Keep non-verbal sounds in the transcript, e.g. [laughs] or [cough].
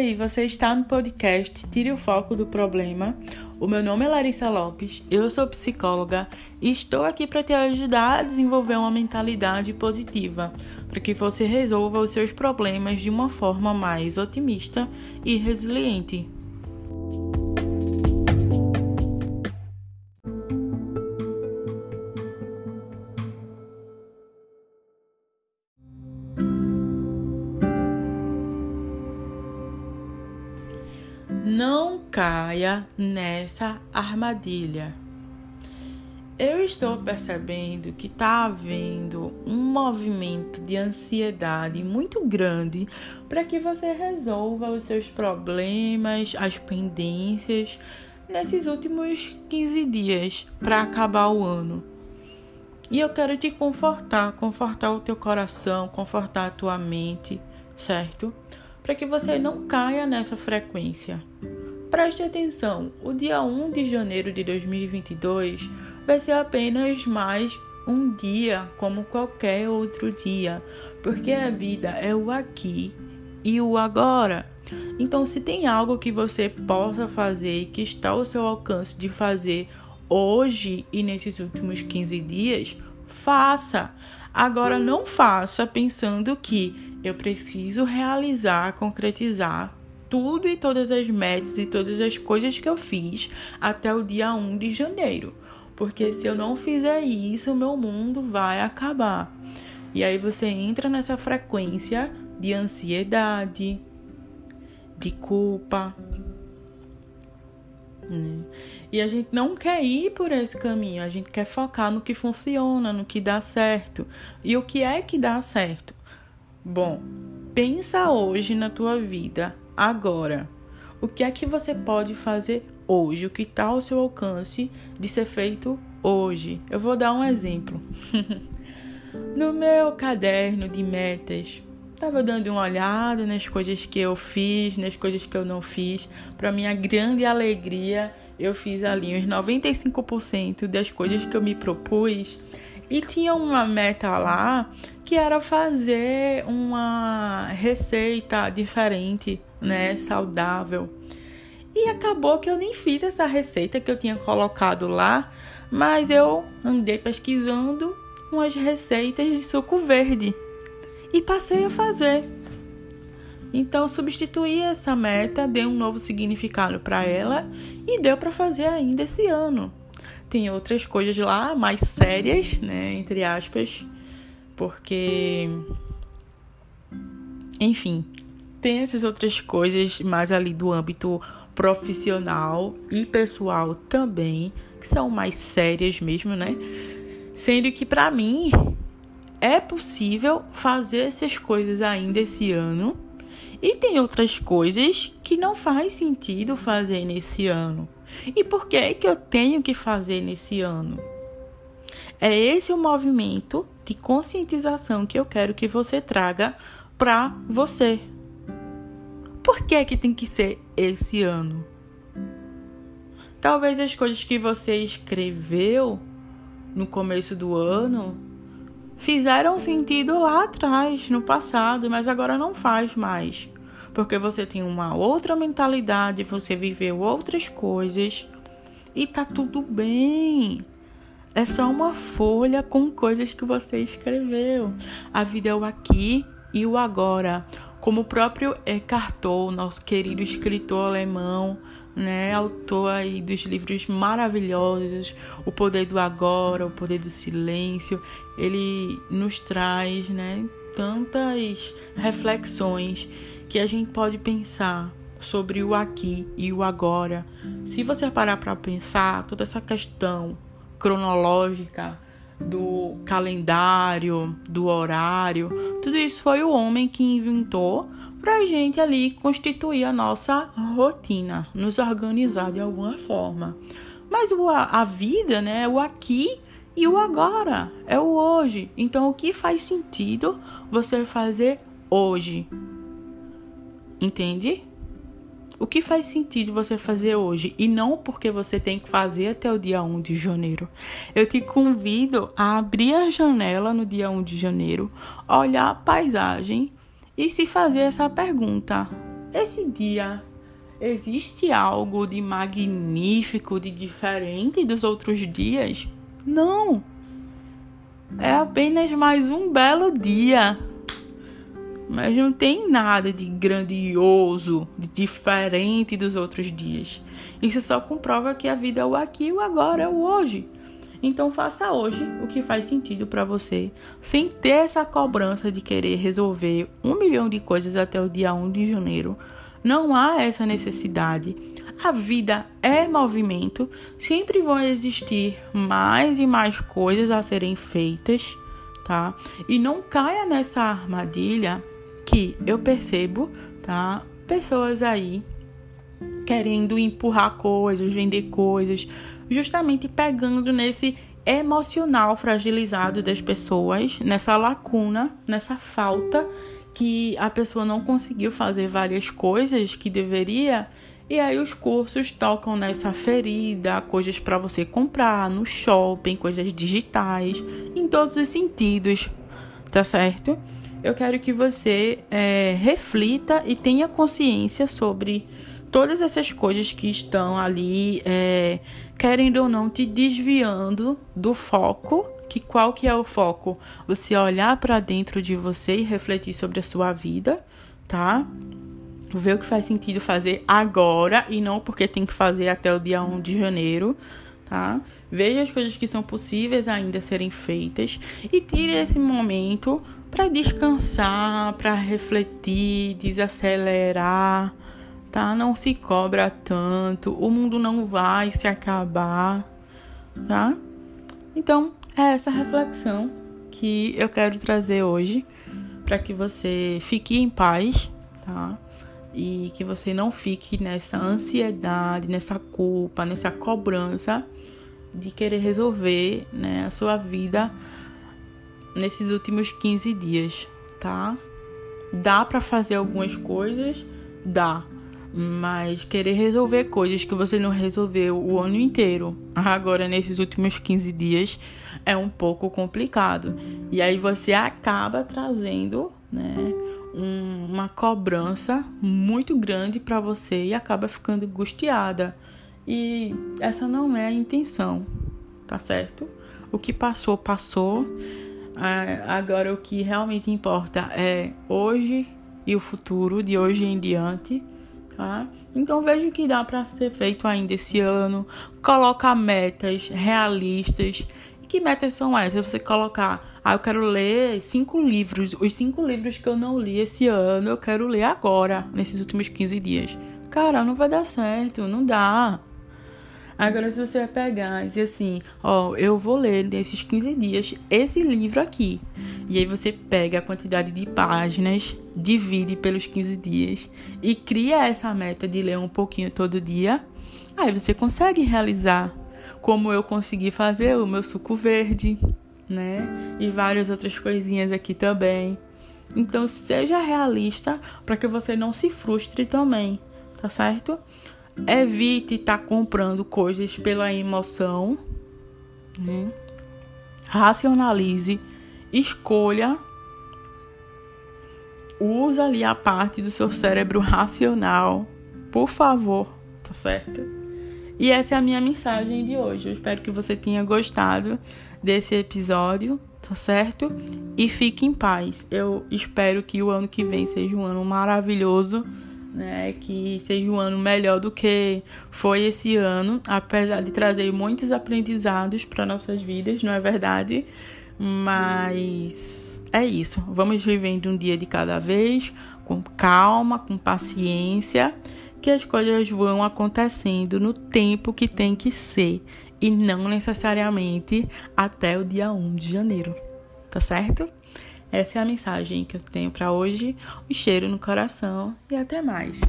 Oi, você está no podcast Tire o Foco do Problema. O meu nome é Larissa Lopes, eu sou psicóloga e estou aqui para te ajudar a desenvolver uma mentalidade positiva, para que você resolva os seus problemas de uma forma mais otimista e resiliente. Não caia nessa armadilha. Eu estou percebendo que está havendo um movimento de ansiedade muito grande para que você resolva os seus problemas, as pendências nesses últimos 15 dias para acabar o ano. E eu quero te confortar, confortar o teu coração, confortar a tua mente, certo? Para que você não caia nessa frequência. Preste atenção, o dia 1 de janeiro de 2022 vai ser apenas mais um dia como qualquer outro dia, porque a vida é o aqui e o agora. Então, se tem algo que você possa fazer e que está ao seu alcance de fazer hoje e nesses últimos 15 dias, faça. Agora, não faça pensando que eu preciso realizar, concretizar tudo e todas as metas e todas as coisas que eu fiz até o dia 1 de janeiro. Porque se eu não fizer isso, meu mundo vai acabar. E aí você entra nessa frequência de ansiedade, de culpa. Né? E a gente não quer ir por esse caminho, a gente quer focar no que funciona, no que dá certo. E o que é que dá certo? Bom, pensa hoje na tua vida agora. O que é que você pode fazer hoje? O que está ao seu alcance de ser feito hoje? Eu vou dar um exemplo. [laughs] no meu caderno de metas, estava dando uma olhada nas coisas que eu fiz, nas coisas que eu não fiz. Para minha grande alegria, eu fiz ali uns 95% das coisas que eu me propus. E tinha uma meta lá que era fazer uma receita diferente né, saudável. E acabou que eu nem fiz essa receita que eu tinha colocado lá, mas eu andei pesquisando umas receitas de suco verde e passei a fazer. Então substituí essa meta, dei um novo significado para ela e deu para fazer ainda esse ano. Tem outras coisas lá mais sérias, né, entre aspas, porque enfim, tem essas outras coisas mais ali do âmbito profissional e pessoal também, que são mais sérias mesmo, né? Sendo que para mim é possível fazer essas coisas ainda esse ano e tem outras coisas que não faz sentido fazer nesse ano. E por que é que eu tenho que fazer nesse ano? É esse o movimento de conscientização que eu quero que você traga para você, por que é que tem que ser esse ano? Talvez as coisas que você escreveu no começo do ano fizeram sentido lá atrás, no passado, mas agora não faz mais. Porque você tem uma outra mentalidade, você viveu outras coisas e tá tudo bem. É só uma folha com coisas que você escreveu. A vida é o aqui e o agora como o próprio Tolle, nosso querido escritor alemão, né, autor aí dos livros maravilhosos, O Poder do Agora, O Poder do Silêncio, ele nos traz, né, tantas reflexões que a gente pode pensar sobre o aqui e o agora. Se você parar para pensar toda essa questão cronológica, do calendário, do horário, tudo isso foi o homem que inventou para a gente ali constituir a nossa rotina, nos organizar de alguma forma. Mas o, a vida, né, é o aqui e o agora, é o hoje. Então, o que faz sentido você fazer hoje? Entende? O que faz sentido você fazer hoje e não porque você tem que fazer até o dia 1 de janeiro. Eu te convido a abrir a janela no dia 1 de janeiro, olhar a paisagem e se fazer essa pergunta: esse dia existe algo de magnífico, de diferente dos outros dias? Não. É apenas mais um belo dia. Mas não tem nada de grandioso, de diferente dos outros dias. Isso só comprova que a vida é o aqui o agora, é o hoje. Então faça hoje o que faz sentido para você, sem ter essa cobrança de querer resolver um milhão de coisas até o dia 1 de janeiro. Não há essa necessidade. A vida é movimento, sempre vão existir mais e mais coisas a serem feitas, tá? E não caia nessa armadilha que eu percebo, tá? Pessoas aí querendo empurrar coisas, vender coisas, justamente pegando nesse emocional fragilizado das pessoas, nessa lacuna, nessa falta que a pessoa não conseguiu fazer várias coisas que deveria. E aí os cursos tocam nessa ferida, coisas para você comprar no shopping, coisas digitais, em todos os sentidos, tá certo? Eu quero que você é, reflita e tenha consciência sobre todas essas coisas que estão ali, é, querendo ou não, te desviando do foco. Que qual que é o foco? Você olhar para dentro de você e refletir sobre a sua vida, tá? Ver o que faz sentido fazer agora e não porque tem que fazer até o dia 1 de janeiro, tá? Veja as coisas que são possíveis ainda serem feitas e tire esse momento para descansar, para refletir, desacelerar, tá? Não se cobra tanto, o mundo não vai se acabar, tá? Então, é essa reflexão que eu quero trazer hoje para que você fique em paz, tá? E que você não fique nessa ansiedade, nessa culpa, nessa cobrança de querer resolver, né, a sua vida nesses últimos 15 dias, tá? Dá para fazer algumas coisas, dá, mas querer resolver coisas que você não resolveu o ano inteiro, agora nesses últimos 15 dias, é um pouco complicado. E aí você acaba trazendo, né, uma cobrança muito grande para você e acaba ficando angustiada. E essa não é a intenção, tá certo? O que passou, passou. Agora o que realmente importa é hoje e o futuro, de hoje em diante tá? Então veja o que dá para ser feito ainda esse ano. Coloca metas realistas. Que metas são essas? Você colocar, ah, eu quero ler cinco livros, os cinco livros que eu não li esse ano, eu quero ler agora, nesses últimos 15 dias. Cara, não vai dar certo, não dá. Agora, se você pegar e dizer assim, ó, eu vou ler nesses 15 dias esse livro aqui. E aí você pega a quantidade de páginas, divide pelos 15 dias e cria essa meta de ler um pouquinho todo dia. Aí você consegue realizar. Como eu consegui fazer o meu suco verde, né? E várias outras coisinhas aqui também. Então, seja realista para que você não se frustre também, tá certo? Evite estar tá comprando coisas pela emoção. Né? Racionalize. Escolha. Usa ali a parte do seu cérebro racional. Por favor, tá certo? E essa é a minha mensagem de hoje. Eu espero que você tenha gostado desse episódio, tá certo? E fique em paz. Eu espero que o ano que vem seja um ano maravilhoso né, que seja um ano melhor do que foi esse ano, apesar de trazer muitos aprendizados para nossas vidas, não é verdade? Mas é isso. Vamos vivendo um dia de cada vez, com calma, com paciência, que as coisas vão acontecendo no tempo que tem que ser e não necessariamente até o dia 1 de janeiro. Tá certo? Essa é a mensagem que eu tenho para hoje. Um cheiro no coração e até mais.